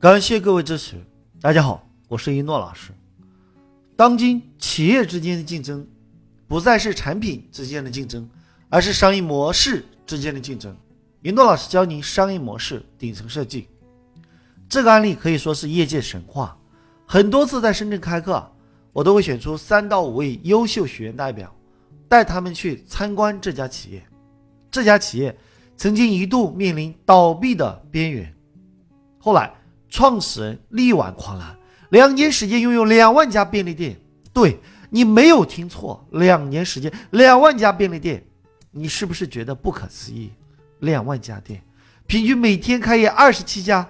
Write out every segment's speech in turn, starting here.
感谢各位支持。大家好，我是一诺老师。当今企业之间的竞争，不再是产品之间的竞争，而是商业模式之间的竞争。一诺老师教您商业模式顶层设计。这个案例可以说是业界神话。很多次在深圳开课，我都会选出三到五位优秀学员代表，带他们去参观这家企业。这家企业曾经一度面临倒闭的边缘，后来创始人力挽狂澜，两年时间拥有两万家便利店。对你没有听错，两年时间两万家便利店，你是不是觉得不可思议？两万家店，平均每天开业二十七家，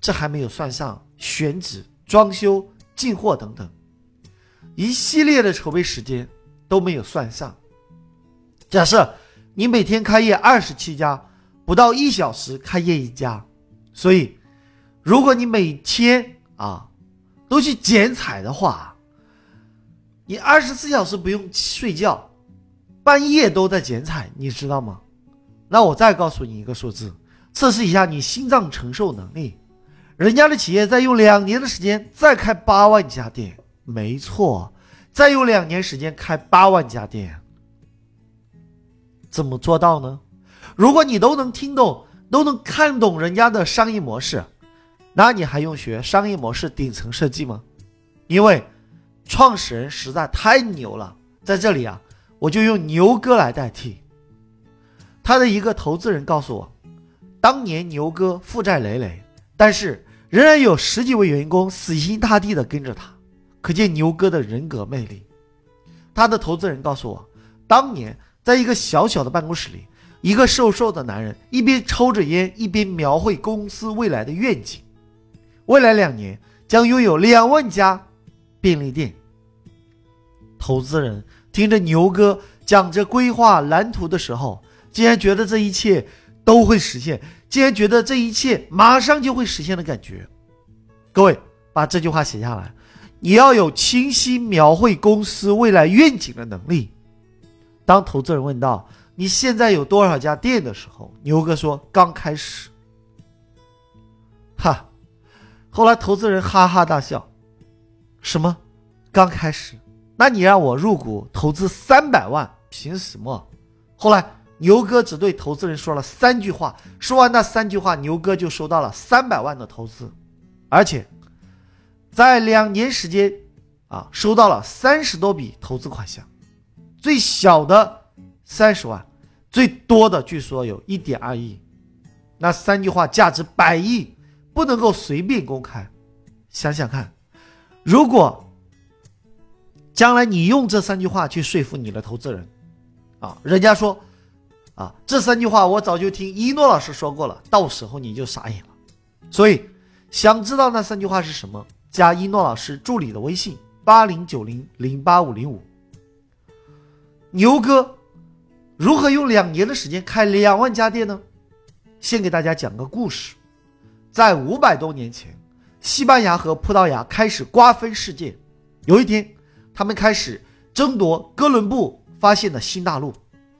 这还没有算上选址。装修、进货等等，一系列的筹备时间都没有算上。假设你每天开业二十七家，不到一小时开业一家，所以如果你每天啊都去剪彩的话，你二十四小时不用睡觉，半夜都在剪彩，你知道吗？那我再告诉你一个数字，测试一下你心脏承受能力。人家的企业在用两年的时间再开八万家店，没错，再用两年时间开八万家店，怎么做到呢？如果你都能听懂，都能看懂人家的商业模式，那你还用学商业模式顶层设计吗？因为创始人实在太牛了，在这里啊，我就用牛哥来代替。他的一个投资人告诉我，当年牛哥负债累累，但是。仍然有十几位员工死心塌地的跟着他，可见牛哥的人格魅力。他的投资人告诉我，当年在一个小小的办公室里，一个瘦瘦的男人一边抽着烟，一边描绘公司未来的愿景：未来两年将拥有两万家便利店。投资人听着牛哥讲着规划蓝图的时候，竟然觉得这一切都会实现。竟然觉得这一切马上就会实现的感觉，各位把这句话写下来。你要有清晰描绘公司未来愿景的能力。当投资人问到你现在有多少家店的时候，牛哥说刚开始。哈，后来投资人哈哈大笑，什么？刚开始？那你让我入股投资三百万，凭什么？后来。牛哥只对投资人说了三句话，说完那三句话，牛哥就收到了三百万的投资，而且在两年时间，啊，收到了三十多笔投资款项，最小的三十万，最多的据说有一点二亿。那三句话价值百亿，不能够随便公开。想想看，如果将来你用这三句话去说服你的投资人，啊，人家说。啊，这三句话我早就听一诺老师说过了，到时候你就傻眼了。所以，想知道那三句话是什么？加一诺老师助理的微信：八零九零零八五零五。牛哥如何用两年的时间开两万家店呢？先给大家讲个故事。在五百多年前，西班牙和葡萄牙开始瓜分世界。有一天，他们开始争夺哥伦布发现的新大陆。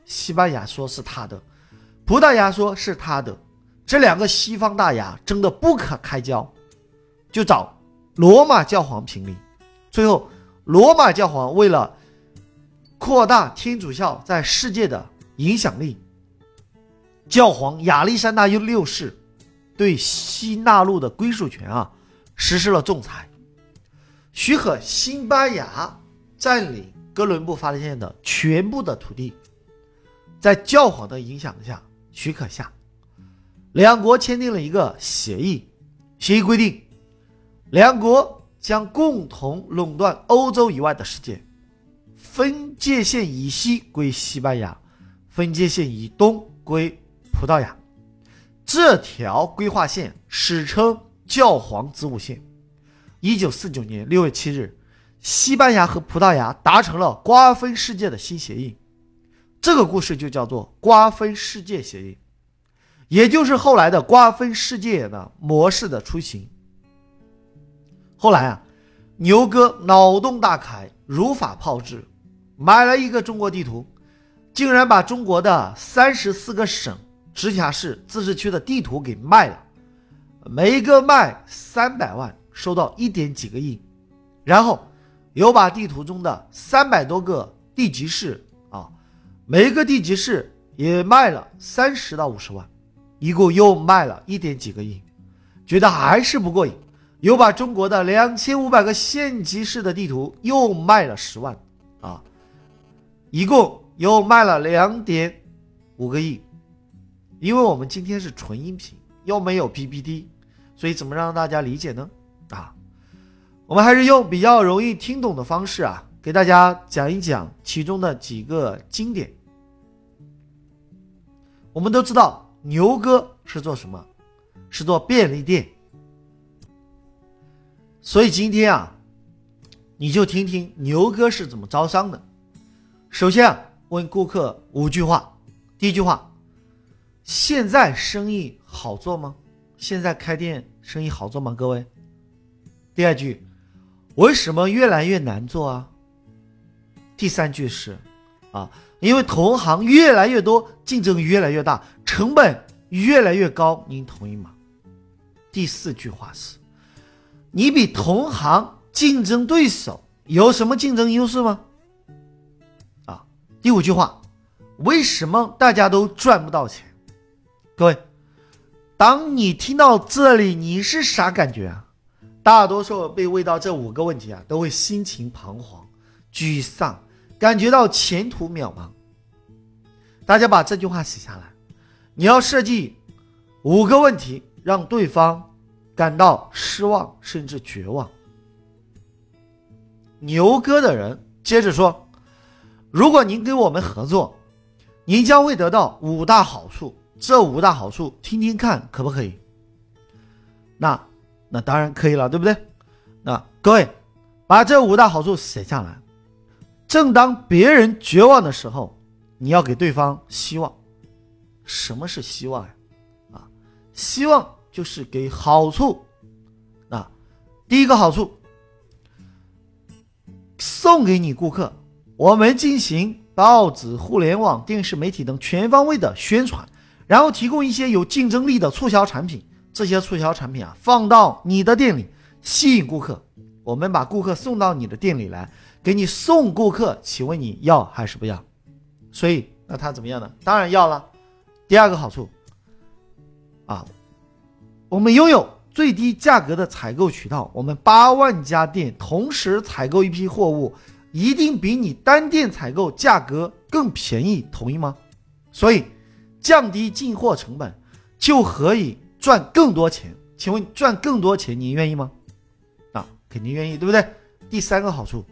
西班牙说是他的，葡萄牙说是他的，这两个西方大牙争得不可开交，就找罗马教皇评理。最后，罗马教皇为了扩大天主教在世界的影响力，教皇亚历山大六世对西纳路的归属权啊实施了仲裁，许可西班牙占领哥伦布发现的全部的土地。在教皇的影响下，许可下，两国签订了一个协议。协议规定，两国将共同垄断欧洲以外的世界，分界线以西归西班牙，分界线以东归葡萄牙。这条规划线史称教皇子午线。一九四九年六月七日，西班牙和葡萄牙达成了瓜分世界的新协议。这个故事就叫做“瓜分世界协议”，也就是后来的“瓜分世界”的模式的雏形。后来啊，牛哥脑洞大开，如法炮制，买了一个中国地图，竟然把中国的三十四个省、直辖市、自治区的地图给卖了，每一个卖三百万，收到一点几个亿，然后又把地图中的三百多个地级市啊，每一个地级市也卖了三十到五十万，一共又卖了一点几个亿，觉得还是不过瘾，又把中国的两千五百个县级市的地图又卖了十万，啊，一共又卖了两点五个亿。因为我们今天是纯音频，又没有 PPT，所以怎么让大家理解呢？啊，我们还是用比较容易听懂的方式啊，给大家讲一讲其中的几个经典。我们都知道牛哥是做什么？是做便利店。所以今天啊，你就听听牛哥是怎么招商的。首先啊，问顾客五句话。第一句话。现在生意好做吗？现在开店生意好做吗？各位，第二句，为什么越来越难做啊？第三句是，啊，因为同行越来越多，竞争越来越大，成本越来越高，您同意吗？第四句话是，你比同行竞争对手有什么竞争优势吗？啊，第五句话，为什么大家都赚不到钱？各位，当你听到这里，你是啥感觉啊？大多数被问到这五个问题啊，都会心情彷徨、沮丧，感觉到前途渺茫。大家把这句话写下来，你要设计五个问题，让对方感到失望甚至绝望。牛哥的人接着说：“如果您跟我们合作，您将会得到五大好处。”这五大好处，听听看可不可以？那那当然可以了，对不对？那各位把这五大好处写下来。正当别人绝望的时候，你要给对方希望。什么是希望呀？啊，希望就是给好处。那第一个好处，送给你顾客，我们进行报纸、互联网、电视媒体等全方位的宣传。然后提供一些有竞争力的促销产品，这些促销产品啊，放到你的店里吸引顾客。我们把顾客送到你的店里来，给你送顾客，请问你要还是不要？所以那他怎么样呢？当然要了。第二个好处啊，我们拥有最低价格的采购渠道，我们八万家店同时采购一批货物，一定比你单店采购价格更便宜，同意吗？所以。降低进货成本，就可以赚更多钱。请问赚更多钱，你愿意吗？啊，肯定愿意，对不对？第三个好处，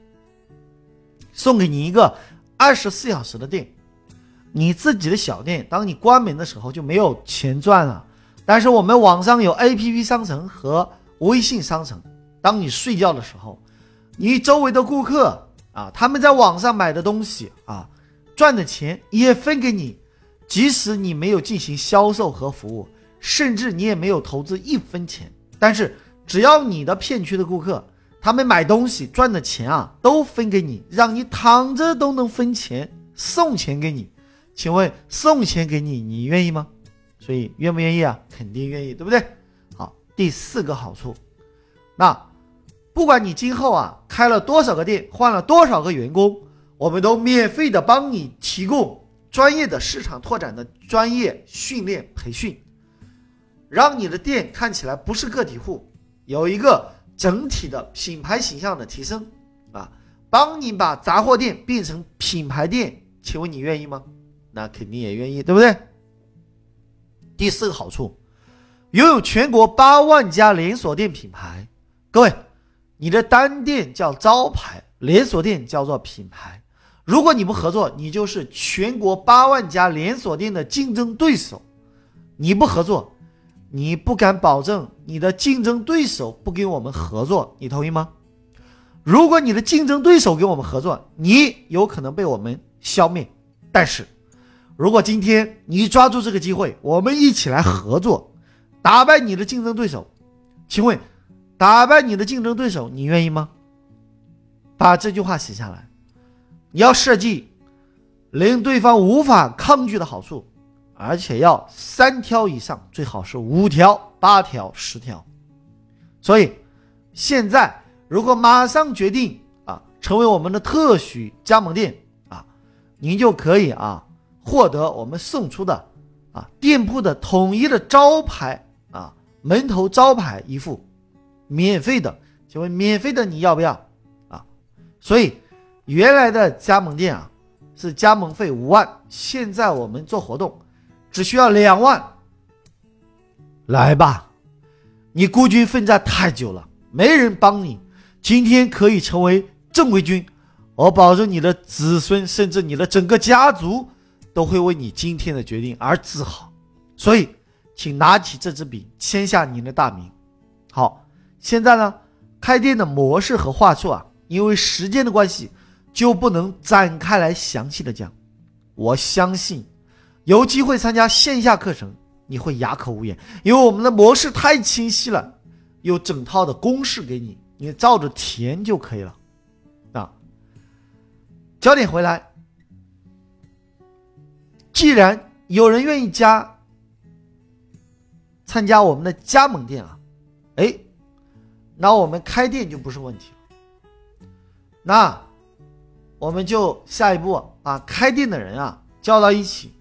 送给你一个二十四小时的店。你自己的小店，当你关门的时候就没有钱赚了。但是我们网上有 APP 商城和微信商城，当你睡觉的时候，你周围的顾客啊，他们在网上买的东西啊，赚的钱也分给你。即使你没有进行销售和服务，甚至你也没有投资一分钱，但是只要你的片区的顾客，他们买东西赚的钱啊，都分给你，让你躺着都能分钱，送钱给你。请问送钱给你，你愿意吗？所以愿不愿意啊？肯定愿意，对不对？好，第四个好处，那不管你今后啊开了多少个店，换了多少个员工，我们都免费的帮你提供。专业的市场拓展的专业训练培训，让你的店看起来不是个体户，有一个整体的品牌形象的提升啊，帮你把杂货店变成品牌店，请问你愿意吗？那肯定也愿意，对不对？第四个好处，拥有全国八万家连锁店品牌，各位，你的单店叫招牌，连锁店叫做品牌。如果你不合作，你就是全国八万家连锁店的竞争对手。你不合作，你不敢保证你的竞争对手不跟我们合作，你同意吗？如果你的竞争对手跟我们合作，你有可能被我们消灭。但是，如果今天你抓住这个机会，我们一起来合作，打败你的竞争对手，请问，打败你的竞争对手，你愿意吗？把这句话写下来。你要设计令对方无法抗拒的好处，而且要三条以上，最好是五条、八条、十条。所以，现在如果马上决定啊，成为我们的特许加盟店啊，您就可以啊，获得我们送出的啊店铺的统一的招牌啊门头招牌一副，免费的。请问免费的你要不要啊？所以原来的加盟店啊是加盟费五万，现在我们做活动只需要两万。来吧。你孤军奋战太久了，没人帮你。今天可以成为正规军，我保证你的子孙，甚至你的整个家族，都会为你今天的决定而自豪。所以，请拿起这支笔，签下您的大名。好，现在呢，开店的模式和话术啊，因为时间的关系，就不能展开来详细的讲。我相信，有机会参加线下课程。你会哑口无言，因为我们的模式太清晰了，有整套的公式给你，你照着填就可以了。啊，焦点回来，既然有人愿意加参加我们的加盟店啊，哎，那我们开店就不是问题了。那我们就下一步把开店的人啊叫到一起，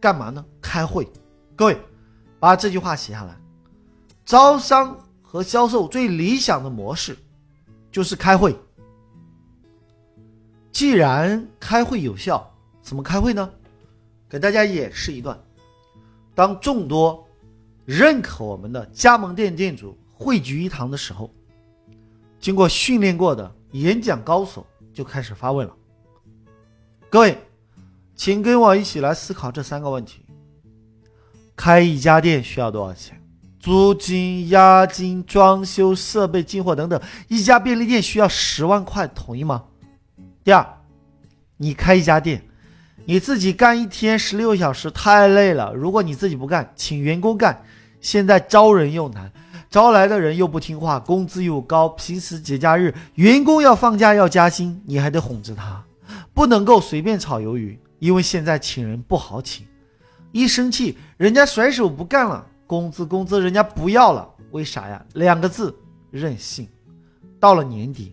干嘛呢？开会。各位，把这句话写下来。招商和销售最理想的模式就是开会。既然开会有效，怎么开会呢？给大家演示一段：当众多认可我们的加盟店店主汇聚一堂的时候，经过训练过的演讲高手就开始发问了。各位，请跟我一起来思考这三个问题。开一家店需要多少钱？租金、押金、装修、设备、进货等等。一家便利店需要十万块，同意吗？第二，你开一家店，你自己干一天十六小时太累了。如果你自己不干，请员工干。现在招人又难，招来的人又不听话，工资又高，平时节假日员工要放假要加薪，你还得哄着他，不能够随便炒鱿鱼，因为现在请人不好请。一生气，人家甩手不干了，工资工资人家不要了，为啥呀？两个字，任性。到了年底，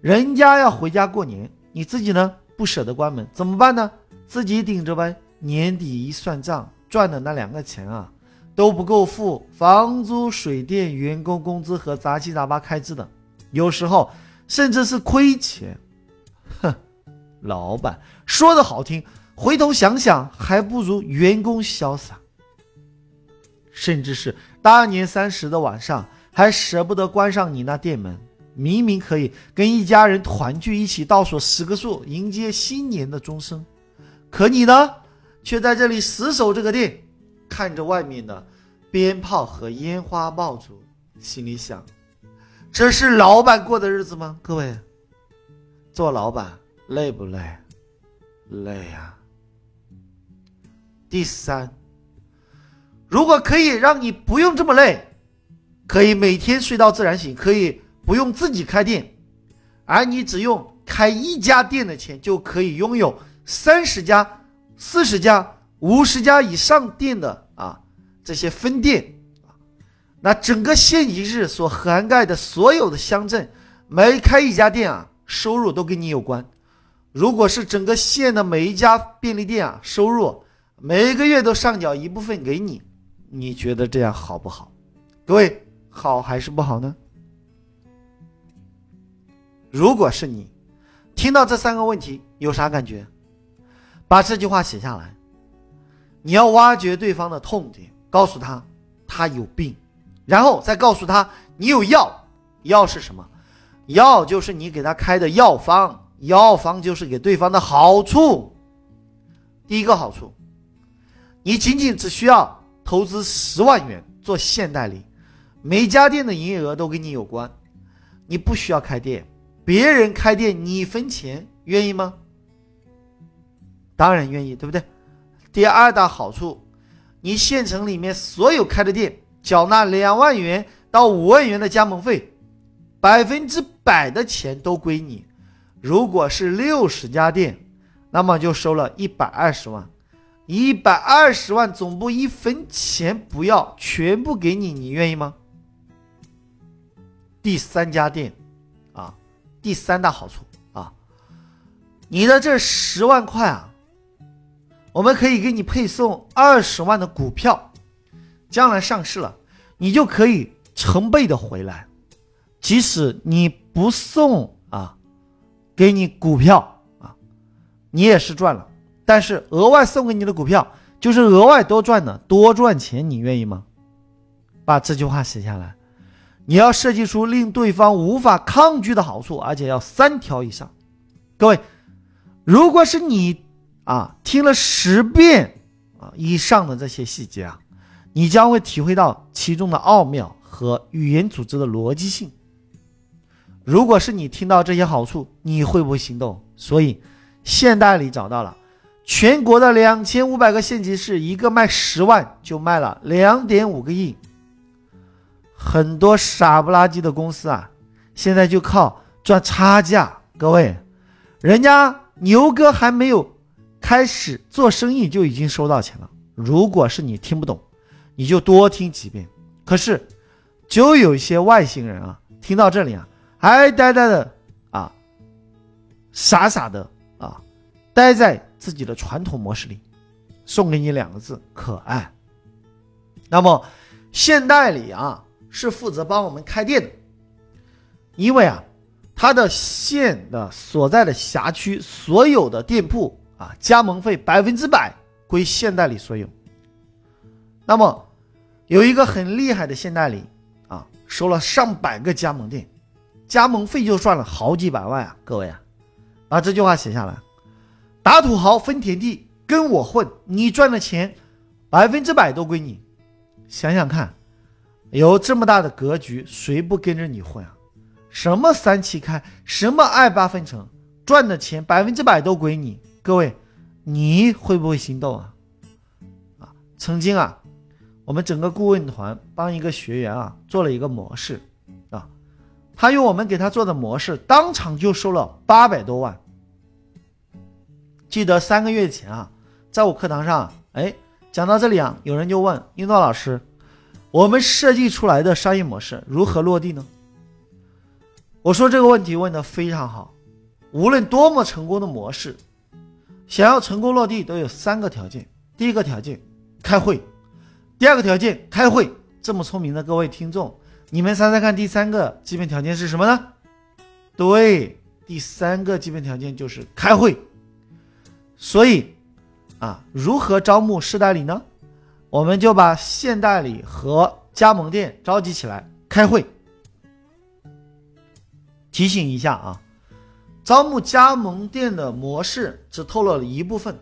人家要回家过年，你自己呢不舍得关门，怎么办呢？自己顶着呗。年底一算账，赚的那两个钱啊，都不够付房租、水电、员工工资和杂七杂八开支的，有时候甚至是亏钱。哼，老板说的好听。回头想想，还不如员工潇洒。甚至是大年三十的晚上，还舍不得关上你那店门。明明可以跟一家人团聚，一起倒数十个数，迎接新年的钟声，可你呢，却在这里死守这个店，看着外面的鞭炮和烟花爆竹，心里想：这是老板过的日子吗？各位，做老板累不累？累呀。第三，如果可以让你不用这么累，可以每天睡到自然醒，可以不用自己开店，而你只用开一家店的钱，就可以拥有三十家、四十家、五十家以上店的啊这些分店啊，那整个县级市所涵盖的所有的乡镇，每开一家店啊，收入都跟你有关。如果是整个县的每一家便利店啊，收入。每个月都上缴一部分给你，你觉得这样好不好？各位，好还是不好呢？如果是你，听到这三个问题有啥感觉？把这句话写下来。你要挖掘对方的痛点，告诉他他有病，然后再告诉他你有药。药是什么？药就是你给他开的药方，药方就是给对方的好处。第一个好处。你仅仅只需要投资十万元做现代理，每家店的营业额都跟你有关。你不需要开店，别人开店你分钱，愿意吗？当然愿意，对不对？第二大好处，你县城里面所有开的店，缴纳两万元到五万元的加盟费，百分之百的钱都归你。如果是六十家店，那么就收了一百二十万。一百二十万总部一分钱不要，全部给你，你愿意吗？第三家店，啊，第三大好处啊，你的这十万块啊，我们可以给你配送二十万的股票，将来上市了，你就可以成倍的回来。即使你不送啊，给你股票啊，你也是赚了。但是额外送给你的股票，就是额外多赚的，多赚钱，你愿意吗？把这句话写下来。你要设计出令对方无法抗拒的好处，而且要三条以上。各位，如果是你啊，听了十遍啊以上的这些细节啊，你将会体会到其中的奥妙和语言组织的逻辑性。如果是你听到这些好处，你会不会心动？所以，现代里找到了全国的两千五百个县级市，一个卖十万就卖了两点五个亿。很多傻不拉几的公司啊，现在就靠赚差价。各位，人家牛哥还没有开始做生意就已经收到钱了。如果是你听不懂，你就多听几遍。可是，就有一些外星人啊，听到这里啊，还呆呆的啊，傻傻的啊，待在自己的传统模式里。送给你两个字：可爱。那么，现代里啊。是负责帮我们开店的，因为啊，他的县的所在的辖区所有的店铺啊，加盟费百分之百归现代理所有。那么有一个很厉害的现代理啊，收了上百个加盟店，加盟费就赚了好几百万啊！各位啊，把这句话写下来：打土豪分田地，跟我混，你赚的钱百分之百都归你。想想看。有这么大的格局，谁不跟着你混啊？什么三七开，什么二八分成，赚的钱百分之百都归你。各位，你会不会心动啊？啊，曾经啊，我们整个顾问团帮一个学员啊做了一个模式啊，他用我们给他做的模式，当场就收了八百多万。记得三个月前啊，在我课堂上，哎，讲到这里啊，有人就问英诺老师。我们设计出来的商业模式如何落地呢？我说这个问题问的非常好。无论多么成功的模式，想要成功落地都有三个条件。第一个条件，开会；第二个条件，开会。这么聪明的各位听众，你们猜猜看，第三个基本条件是什么呢？对，第三个基本条件就是开会。所以，啊，如何招募市代理呢？我们就把县代理和加盟店召集起来开会。提醒一下啊，招募加盟店的模式只透露了一部分，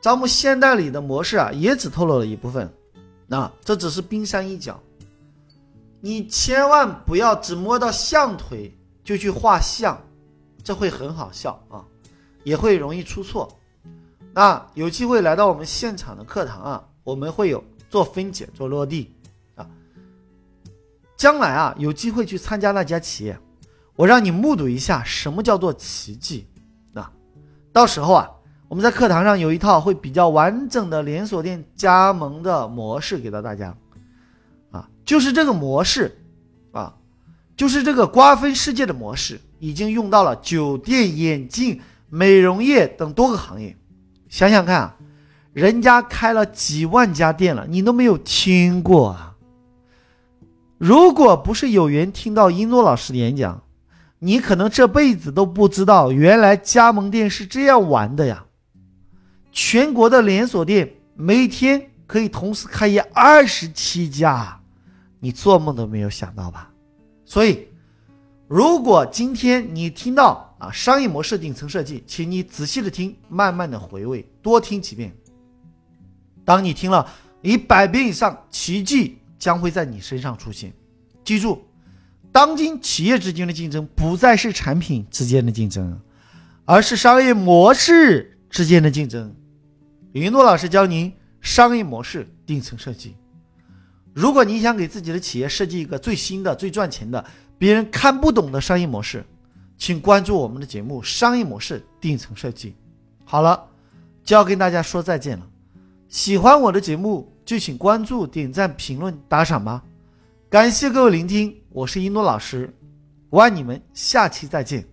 招募现代理的模式啊也只透露了一部分。那这只是冰山一角，你千万不要只摸到象腿就去画像，这会很好笑啊，也会容易出错。那有机会来到我们现场的课堂啊。我们会有做分解、做落地，啊，将来啊有机会去参加那家企业，我让你目睹一下什么叫做奇迹，啊，到时候啊我们在课堂上有一套会比较完整的连锁店加盟的模式给到大家，啊，就是这个模式，啊，就是这个瓜分世界的模式，已经用到了酒店、眼镜、美容业等多个行业，想想看啊。人家开了几万家店了，你都没有听过啊！如果不是有缘听到一诺老师的演讲，你可能这辈子都不知道，原来加盟店是这样玩的呀！全国的连锁店每天可以同时开业二十七家，你做梦都没有想到吧？所以，如果今天你听到啊商业模式顶层设计，请你仔细的听，慢慢的回味，多听几遍。当你听了一百遍以上，奇迹将会在你身上出现。记住，当今企业之间的竞争不再是产品之间的竞争，而是商业模式之间的竞争。云诺老师教您商业模式顶层设计。如果你想给自己的企业设计一个最新的、最赚钱的、别人看不懂的商业模式，请关注我们的节目《商业模式顶层设计》。好了，就要跟大家说再见了。喜欢我的节目就请关注、点赞、评论、打赏吧。感谢各位聆听，我是一诺老师，我爱你们，下期再见。